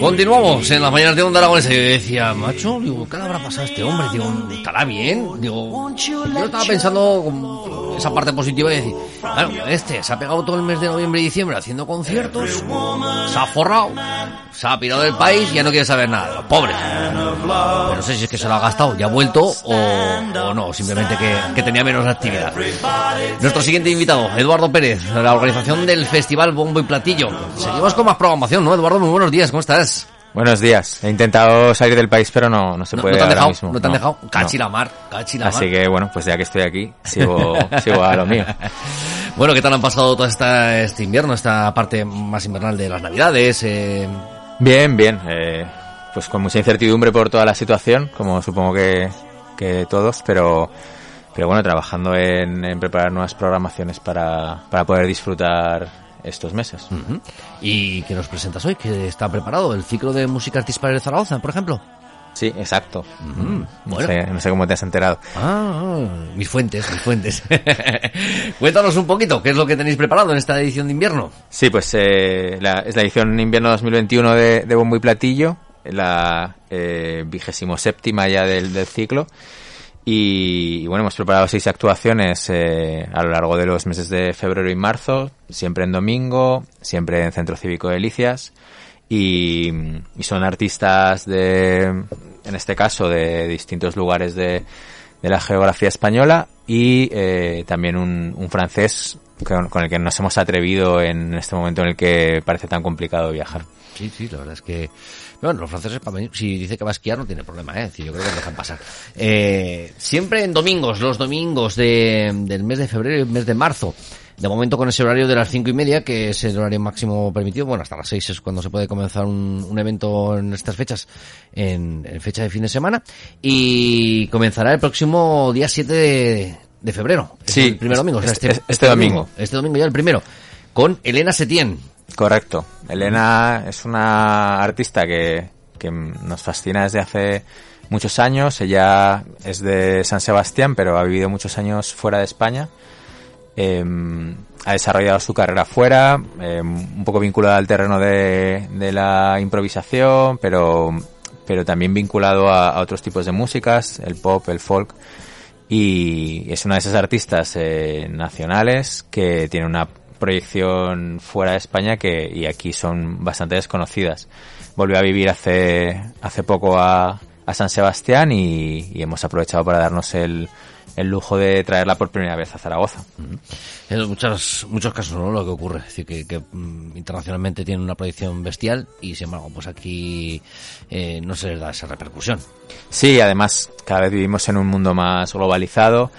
Continuamos en las mañanas de Onda Aragonesa. Yo decía, macho, digo, ¿qué le habrá pasado a este hombre? Digo, ¿estará bien? Digo, yo estaba pensando esa parte positiva y decir, claro, este se ha pegado todo el mes de noviembre y diciembre haciendo conciertos, se ha forrado, se ha pirado del país y ya no quiere saber nada. Pobre. Pero no sé si es que se lo ha gastado, ya ha vuelto o, no, simplemente que, que tenía menos actividad. Nuestro siguiente invitado, Eduardo Pérez, de la organización del Festival Bombo y Platillo. Seguimos con más programación, ¿no? Eduardo, muy buenos días, ¿cómo estás? Buenos días. He intentado salir del país, pero no, no se puede no te han ahora dejado, mismo. no te han dejado. Cachi la mar, cachi la mar. Así que bueno, pues ya que estoy aquí, sigo, sigo a lo mío. Bueno, ¿qué tal han pasado todo esta, este invierno, esta parte más invernal de las navidades? Eh, Bien, bien. eh, pues con mucha incertidumbre por toda la situación, como supongo que, que todos, pero, pero bueno, trabajando en, en preparar nuevas programaciones para, para poder disfrutar estos meses. ¿Y qué nos presentas hoy? ¿Qué está preparado? ¿El ciclo de música artística de Zaragoza, por ejemplo? Sí, exacto. Mm, No, bueno. sé, no sé cómo te has enterado. Ah, mis fuentes, mis fuentes. Cuéntanos un poquito, ¿qué es lo que tenéis preparado en esta edición de invierno? Sí, pues eh, la- es la edición invierno 2021 de, de Bombo y Platillo, la vigésimo séptima ya del, del ciclo. Y, bueno, hemos preparado seis actuaciones eh, a lo largo de los meses de febrero y marzo, siempre en domingo, siempre en Centro Cívico de Delicias. Y, son artistas de, en este caso, de distintos lugares de, la geografía española y eh, también un francés con, el que nos hemos atrevido en este momento en el que parece tan complicado viajar. Sí, sí, la verdad es que... Bueno, los franceses, para si dice que va a esquiar, no tiene problema, ¿eh? Es yo creo que dejan pasar. Eh, siempre en domingos, los domingos de, del mes de febrero y mes de marzo. De momento con ese horario de las cinco y media, que es el horario máximo permitido. Bueno, hasta las seis es cuando se puede comenzar un, un evento en estas fechas, en, en fecha de fin de semana. Y comenzará el próximo día 7 de, de febrero. Sí, el primer domingo. o sea, este- este domingo. Este domingo ya el primero. Con Elena Setién. Correcto. Elena es una artista que, que nos fascina desde hace muchos años. Ella es de San Sebastián, pero ha vivido muchos años fuera de España. Eh, ha desarrollado su carrera fuera, eh, un poco vinculada al terreno de, de la improvisación, pero, pero también vinculado a, a otros tipos de músicas, el pop, el folk. Y es una de esas artistas eh, nacionales que tiene una proyección fuera de España que y aquí son bastante desconocidas. Volvió a vivir hace hace poco a, a San Sebastián y, y hemos aprovechado para darnos el, el lujo de traerla por primera vez a Zaragoza. En muchos, muchos casos, ¿no? Lo que ocurre. Es decir, que, que, mm, internacionalmente tiene una proyección bestial y, sin embargo, pues aquí eh, no se les da esa repercusión. Sí, además cada vez vivimos en un mundo más globalizado.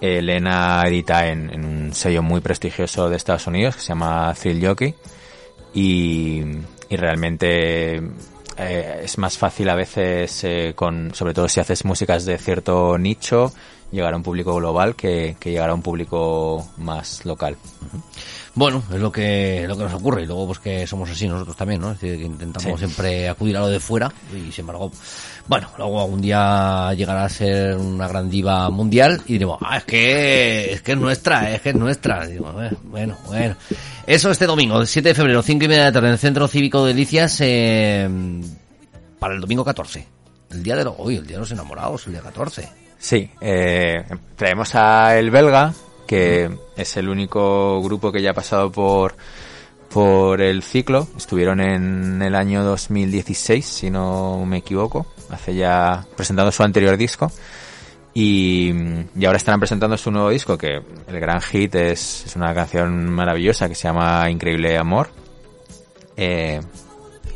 Elena edita en, en un sello muy prestigioso de Estados Unidos que se llama Thrill Jockey y, y realmente eh, es más fácil a veces, eh, con, sobre todo si haces músicas de cierto nicho, llegar a un público global que, que llegar a un público más local. Bueno, es lo que, lo que nos ocurre y luego pues que somos así nosotros también, ¿no? Es decir, que intentamos Sí. siempre acudir a lo de fuera y sin embargo, bueno, luego algún día llegará a ser una gran diva mundial y diremos, ah, es que es que es nuestra, es que es nuestra. Digo, "Eh, bueno, bueno. Eso este domingo, 7 de febrero, 5 y media de la tarde en el Centro Cívico de Delicias, eh, para el domingo 14. El día de los, uy, el día de los enamorados, el día 14. Sí, eh, traemos a El Belga, que es el único grupo que ya ha pasado por, por el ciclo. Estuvieron en el año 2016, si no me equivoco, hace ya presentando su anterior disco. Y, y ahora estarán presentando su nuevo disco, que el gran hit es, es una canción maravillosa que se llama Increíble Amor. Eh,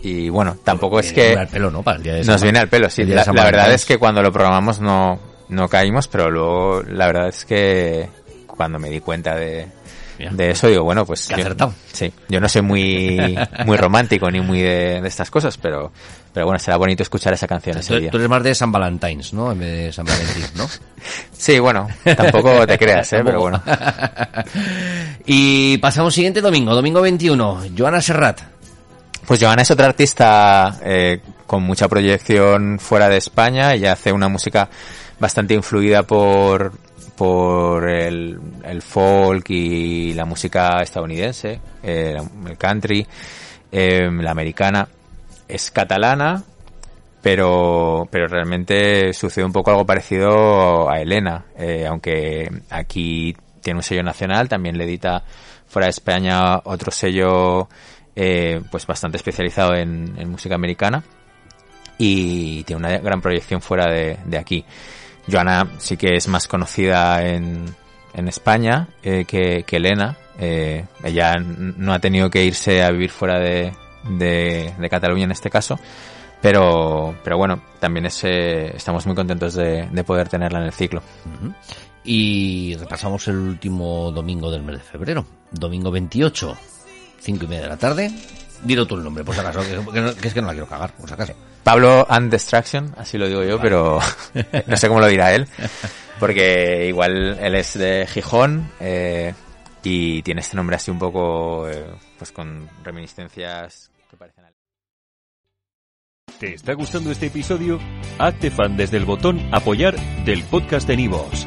y bueno, tampoco es que... al pelo, ¿no? Para el día de Nos viene al pelo, sí. La, la verdad es que cuando lo programamos no, no caímos, pero luego la verdad es que cuando me di cuenta de, de eso digo, bueno, pues... Yo- acertado. sí, yo no soy muy, muy romántico ni muy de, de estas cosas, pero, pero bueno, será bonito escuchar esa canción ese Tú, día. tú eres más de San Valentines, ¿no? En vez de San Valentín, ¿no? Sí, bueno, tampoco te creas, ¿eh? Pero bueno. y pasamos siguiente domingo, domingo 21, Joana Serrat. Pues Joana es otra artista eh, con mucha proyección fuera de España. Ella hace una música bastante influida por, por el, el folk y la música estadounidense, eh, el country, eh, la americana. es catalana, pero, pero realmente sucede un poco algo parecido a Elena, eh, aunque aquí tiene un sello nacional, también le edita fuera de España otro sello eh, pues bastante especializado en, música americana y tiene una gran proyección fuera de, aquí. Joana sí que es más conocida en, en España eh, que, que, Elena. Eh, ella no ha tenido que irse a vivir fuera de, de, Cataluña en este caso. Pero, pero bueno, también es, estamos muy contentos de, de, poder tenerla en el ciclo. Y repasamos el último domingo del mes de febrero, domingo 28, 5 y media de la tarde. Dilo tú el nombre, por si acaso, que, es que no la quiero cagar, por si acaso. Pablo and Distraction, así lo digo yo, pero no sé cómo lo dirá él, porque igual él es de Gijón eh, y tiene este nombre así un poco, eh, pues con reminiscencias que parecen... ¿Te está gustando este episodio? Hazte fan desde el botón apoyar del podcast de Nivos.